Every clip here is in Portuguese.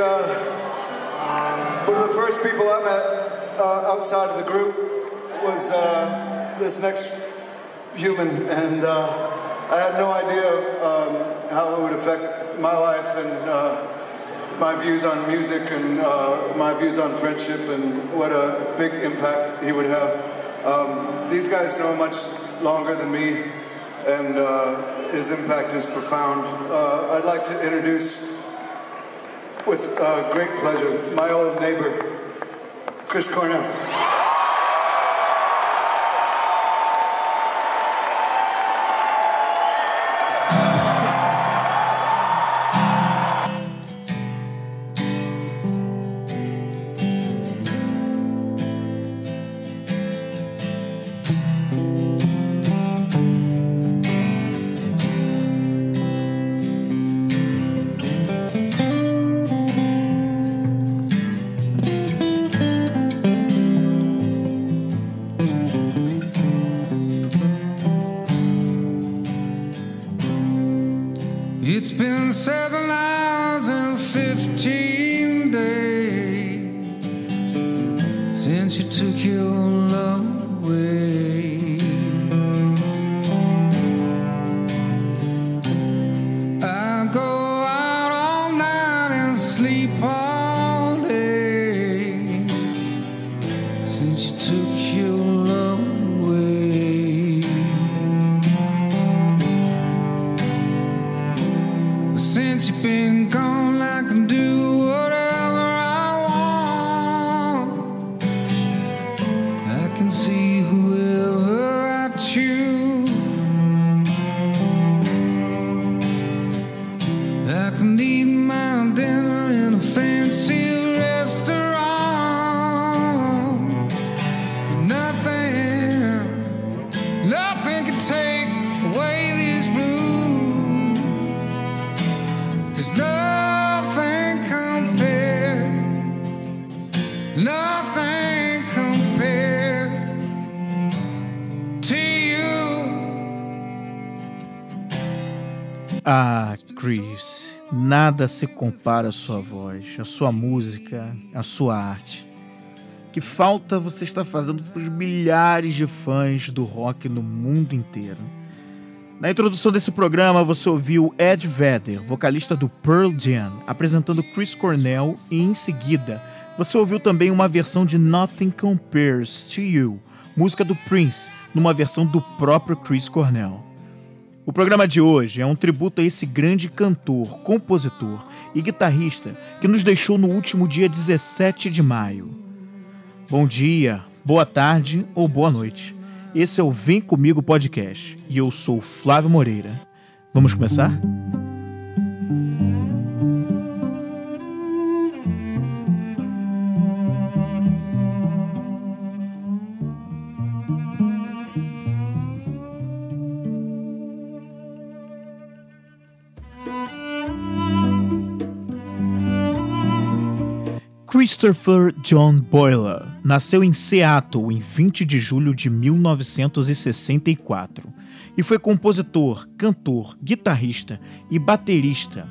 uh, one of the first people I met uh, outside of the group was uh, this next human, and uh, I had no idea um, how it would affect my life and uh, my views on music and uh, my views on friendship and what a big impact he would have. Um, these guys know much longer than me, and his impact is profound. I'd like to introduce, with uh, great pleasure, my old neighbor, Chris Cornell. There's nothing compared, nothing compared to you. Ah, Chris, nada se compara à sua voz, à sua música, à sua arte. Que falta você está fazendo para os milhares de fãs do rock no mundo inteiro. Na introdução desse programa, você ouviu Ed Vedder, vocalista do Pearl Jam, apresentando Chris Cornell e em seguida você ouviu também uma versão de Nothing Compares to You, música do Prince, numa versão do próprio Chris Cornell. O programa de hoje é um tributo a esse grande cantor, compositor e guitarrista que nos deixou no último dia 17 de maio. Bom dia, boa tarde ou boa noite. Esse é o Vem Comigo Podcast e eu sou Flávio Moreira. Vamos começar? Christopher John Boyle nasceu em Seattle em 20 de julho de 1964 e foi compositor, cantor, guitarrista e baterista,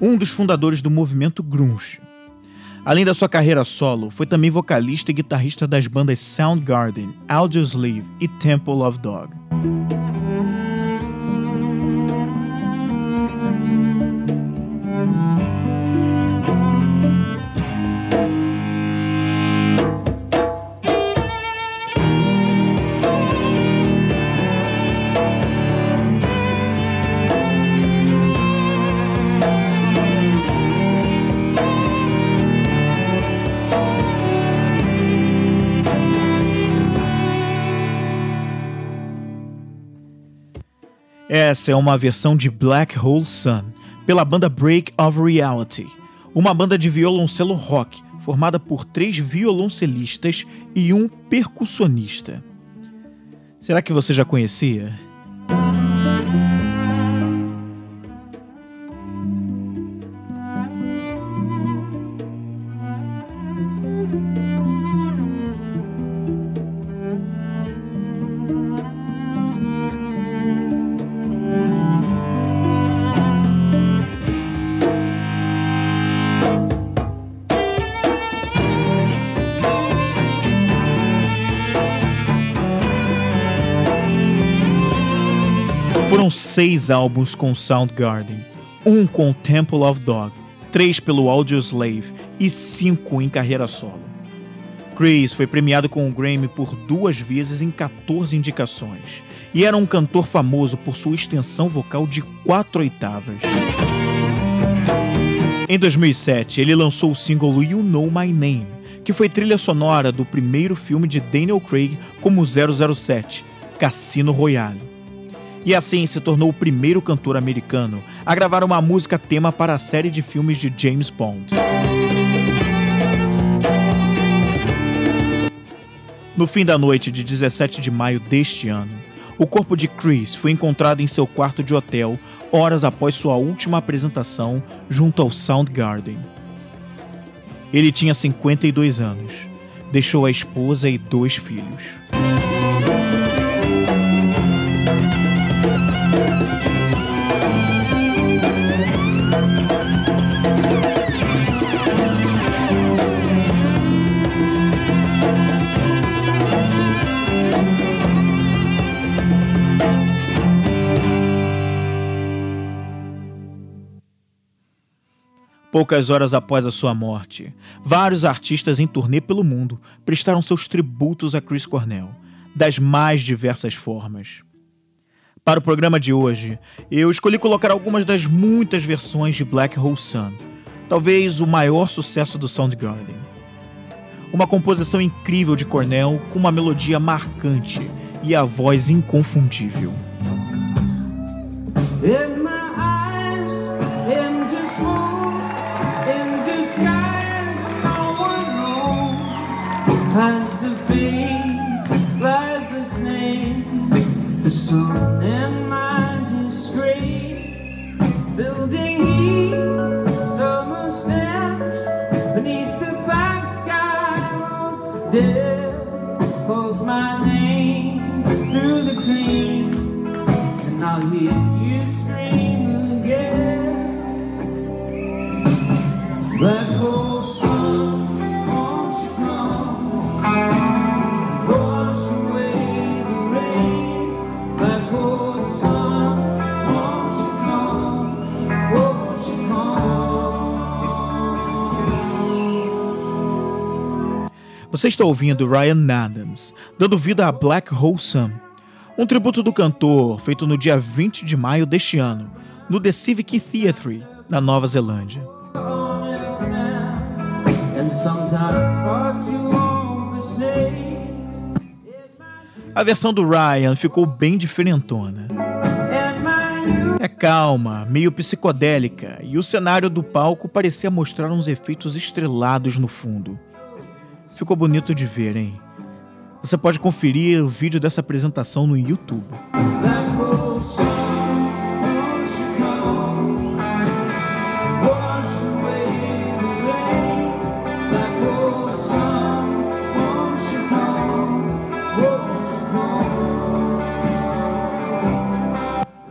um dos fundadores do movimento grunge. Além da sua carreira solo, foi também vocalista e guitarrista das bandas Soundgarden, Audioslave e Temple of Dog. Essa é uma versão de Black Hole Sun, pela banda Break of Reality, uma banda de violoncelo rock formada por três violoncelistas e um percussionista. Será que você já conhecia? Seis álbuns com Soundgarden, um com Temple of Dog, três pelo Audioslave e cinco em carreira solo. Chris foi premiado com o Grammy por duas vezes em 14 indicações e era um cantor famoso por sua extensão vocal de quatro oitavas. Em 2007, ele lançou o single You Know My Name, que foi trilha sonora do primeiro filme de Daniel Craig como 007, Cassino Royale. E assim se tornou o primeiro cantor americano a gravar uma música tema para a série de filmes de James Bond. No fim da noite de 17 de maio deste ano, o corpo de Chris foi encontrado em seu quarto de hotel horas após sua última apresentação junto ao Soundgarden. Ele tinha 52 anos, deixou a esposa e dois filhos. Poucas horas após a sua morte, vários artistas em turnê pelo mundo prestaram seus tributos a Chris Cornell, das mais diversas formas. Para o programa de hoje, eu escolhi colocar algumas das muitas versões de Black Hole Sun, talvez o maior sucesso do Soundgarden. Uma composição incrível de Cornell com uma melodia marcante e a voz inconfundível. Finds the face, flies the snake, the sun and my disgrace. Building heat, summer stench, beneath the black sky, dead calls my name through the clean, and I'll hear you Você está ouvindo Ryan Adams, dando vida a Black Hole Sun, um tributo do cantor feito no dia 20 de maio deste ano, no The Civic Theatre, na Nova Zelândia. A versão do Ryan ficou bem diferentona. É calma, meio psicodélica, e o cenário do palco parecia mostrar uns efeitos estrelados no fundo. Ficou bonito de ver, hein? Você pode conferir o vídeo dessa apresentação no YouTube.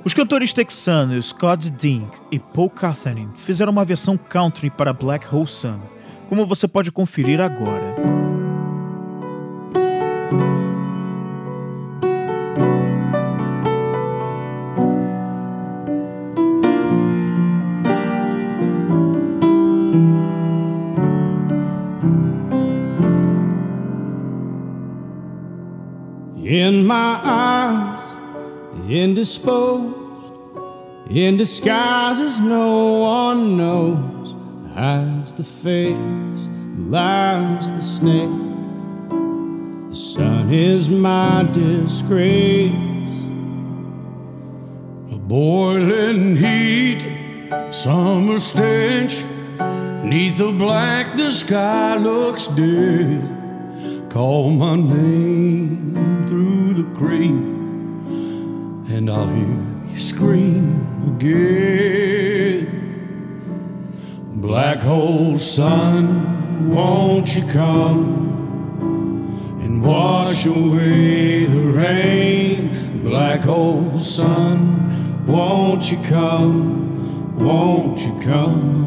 Os cantores texanos Scott Dink e Paul Catherine fizeram uma versão country para Black Hole Sun, como você pode conferir agora. In my eyes, indisposed, in disguises no one knows, hides the face, lies the snake. The sun is my disgrace. A boiling heat, summer stench. Neath the black, the sky looks dead. Call my name through the cream, and I'll hear you scream again. Black hole sun, won't you come? and wash away the rain. Black hole sun, won't you come? Won't you come?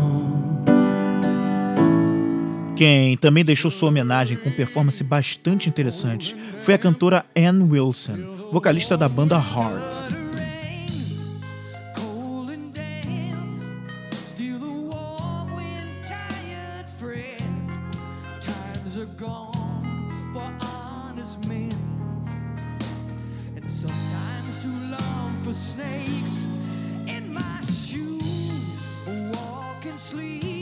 Quem também deixou sua homenagem com performance bastante interessante foi a cantora Ann Wilson, vocalista da banda Heart. Gone for honest men, and sometimes too long for snakes in my shoes. Walk and sleep,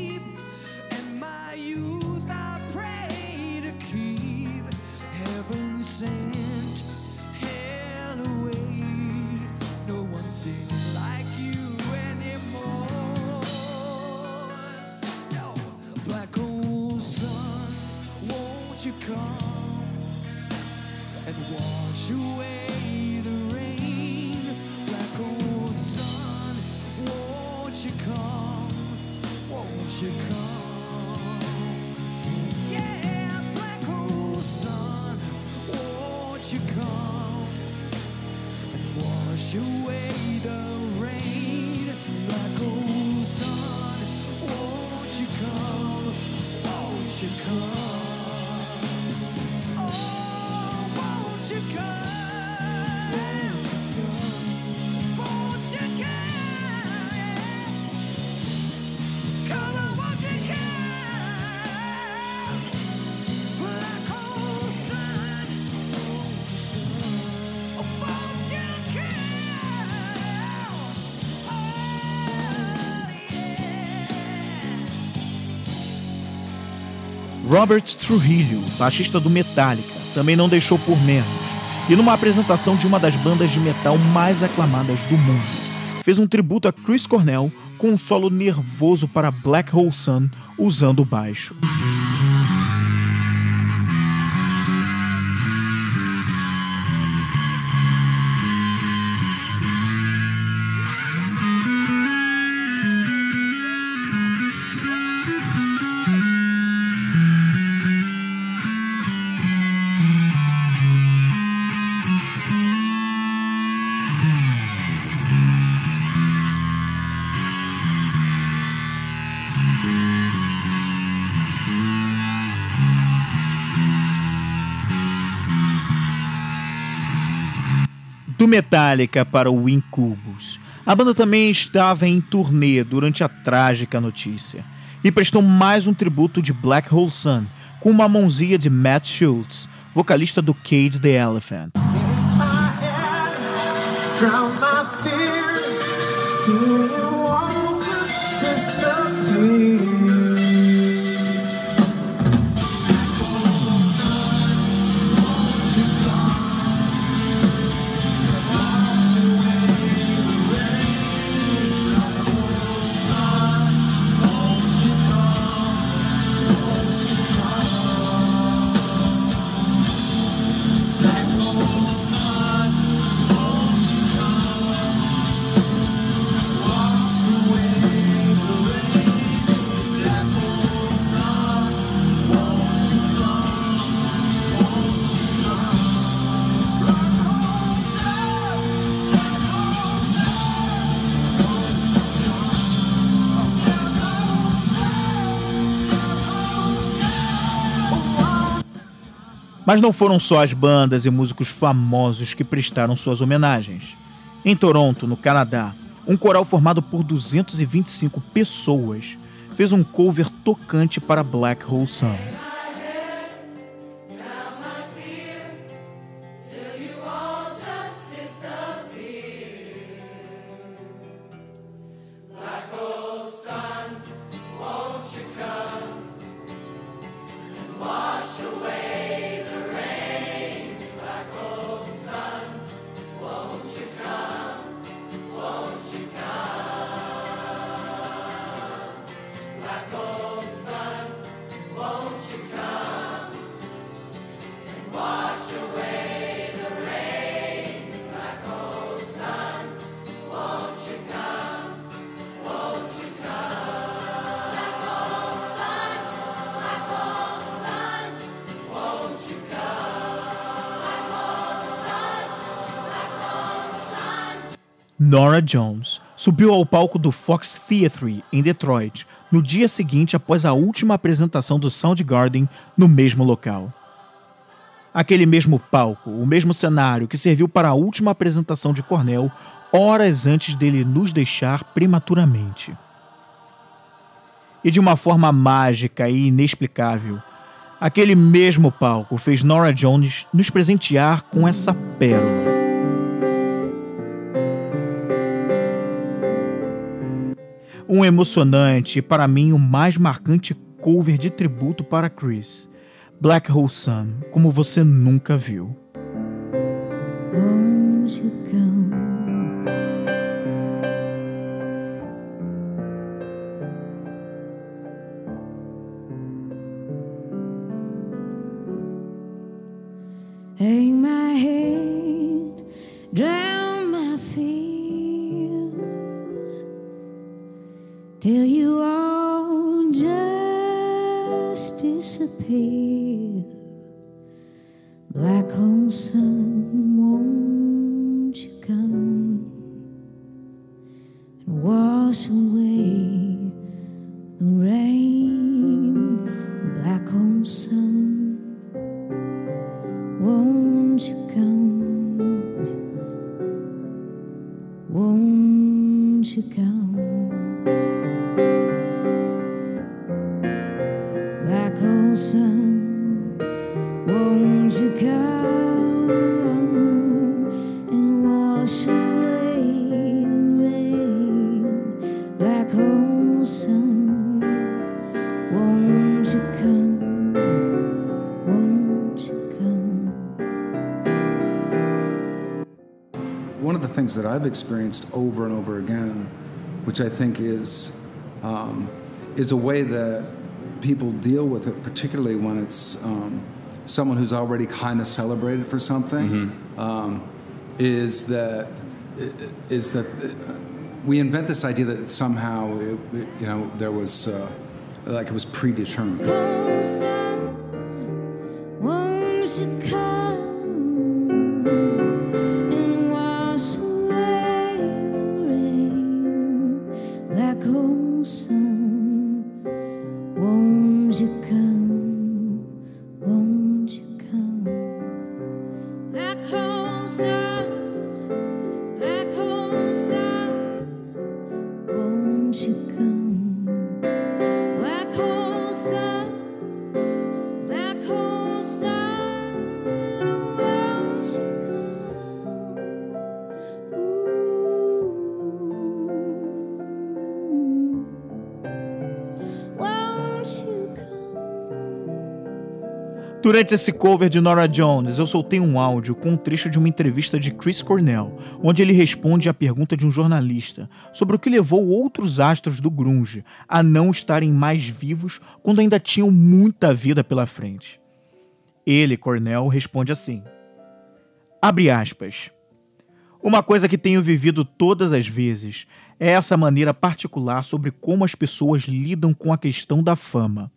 Robert Trujillo, baixista do Metallica, também não deixou por menos. E numa apresentação de uma das bandas de metal mais aclamadas do mundo, fez um tributo a Chris Cornell com um solo nervoso para Black Hole Sun usando baixo. Metallica para o Incubus. A banda também estava em turnê durante a trágica notícia e prestou mais um tributo de Black Hole Sun com uma mãozinha de Matt Schultz, vocalista do Cage the Elephant. fear Mas não foram só as bandas e músicos famosos que prestaram suas homenagens. Em Toronto, no Canadá, um coral formado por 225 pessoas fez um cover tocante para Black Hole Sun. Nora Jones subiu ao palco do Fox Theatre em Detroit no dia seguinte após a última apresentação do Soundgarden no mesmo local. Aquele mesmo palco, o mesmo cenário que serviu para a última apresentação de Cornell horas antes dele nos deixar prematuramente. E de uma forma mágica e inexplicável, Aquele mesmo palco fez Nora Jones nos presentear com essa pérola. Um emocionante e, para mim, o mais marcante cover de tributo para Chris, Black Hole Sun, como você nunca viu. One of the things that I've experienced over and over again, which I think is um, is a way that people deal with it, particularly when it's um, someone who's already kind of celebrated for something, um, is that is that uh, we invent this idea that somehow it, it- you know there was uh, like it was predetermined. Durante esse cover de Nora Jones, eu soltei um áudio com um trecho de uma entrevista de Chris Cornell, onde ele responde à pergunta de um jornalista sobre o que levou outros astros do grunge a não estarem mais vivos quando ainda tinham muita vida pela frente. Ele, Cornell, responde assim: Abre aspas. Uma coisa que tenho vivido todas as vezes é essa maneira particular sobre como as pessoas lidam com a questão da fama.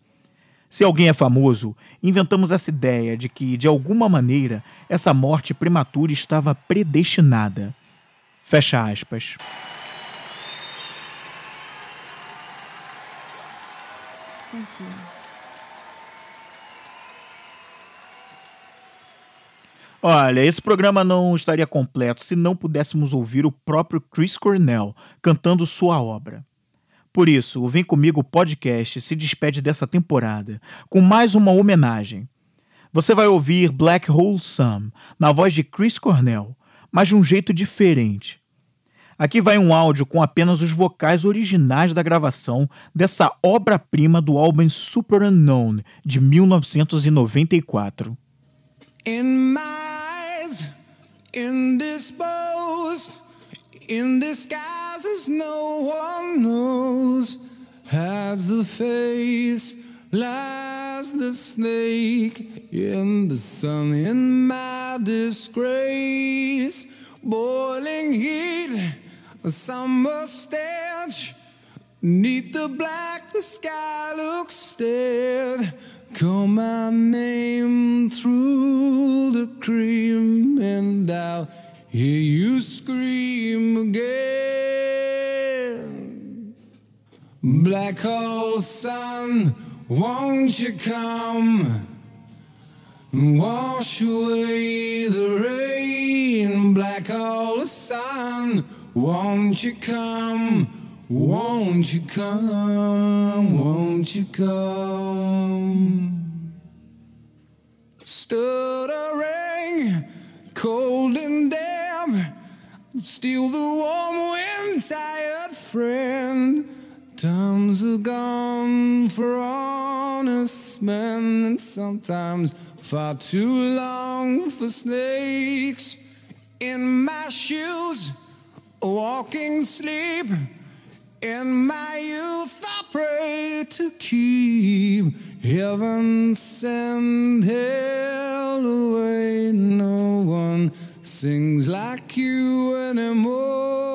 Se alguém é famoso, inventamos essa ideia de que, de alguma maneira, essa morte prematura estava predestinada. Fecha aspas. Olha, esse programa não estaria completo se não pudéssemos ouvir o próprio Chris Cornell cantando sua obra. Por isso, o Vem Comigo podcast se despede dessa temporada com mais uma homenagem. Você vai ouvir Black Hole Sun na voz de Chris Cornell, mas de um jeito diferente. Aqui vai um áudio com apenas os vocais originais da gravação dessa obra-prima do álbum Super Unknown de 1994. In my eyes, in disguises no one knows. Has the face, lies the snake in the sun, in my disgrace. Boiling heat, a summer stench. Neath the black, the sky looks dead. Call my name through the cream, and I'll hear you scream black hole sun, won't you come and wash away the rain? Black hole sun, won't you come? Won't you come? Won't you come? Stuttering, cold and damp, still the warm wind, tired friend. Times are gone for honest men, and sometimes far too long for snakes. In my shoes, walking sleep. In my youth, I pray to keep heaven send hell away. No one sings like you anymore.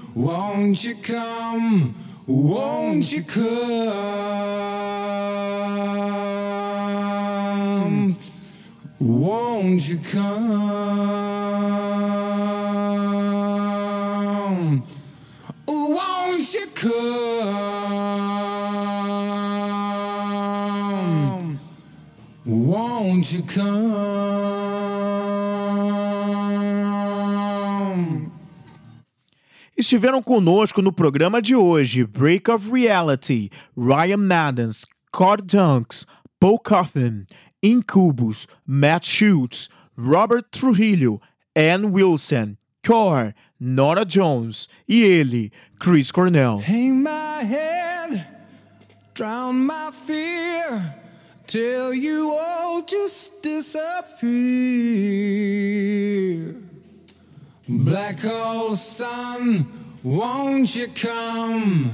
won't you come? Won't you come? Won't you come? Won't you come? Won't you come? Estiveram conosco no programa de hoje Break of Reality, Ryan Maddens, Cord Dunks, Paul Coffin, Incubus, Matt Schultz, Robert Trujillo, Ann Wilson, Core, Nora Jones e ele, Chris Cornell. Hang my head, drown my fear, till you all just disappear. Black hole sun, won't you come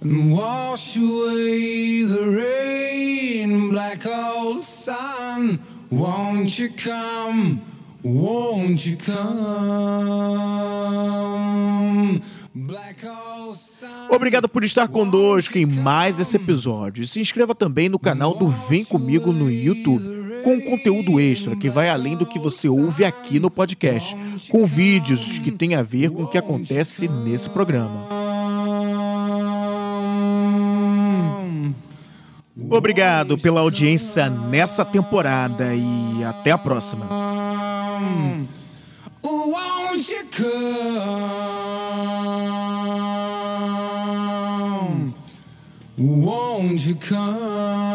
and wash away the rain? Black hole sun, won't you come? Won't you come? Black hole sun. Obrigado por estar conosco em mais esse episódio. Se inscreva também no canal do Vem Comigo no YouTube, com conteúdo extra que vai além do que você ouve aqui no podcast, com vídeos que têm a ver com o que acontece nesse programa. Obrigado pela audiência nessa temporada e até a próxima. Won't you come?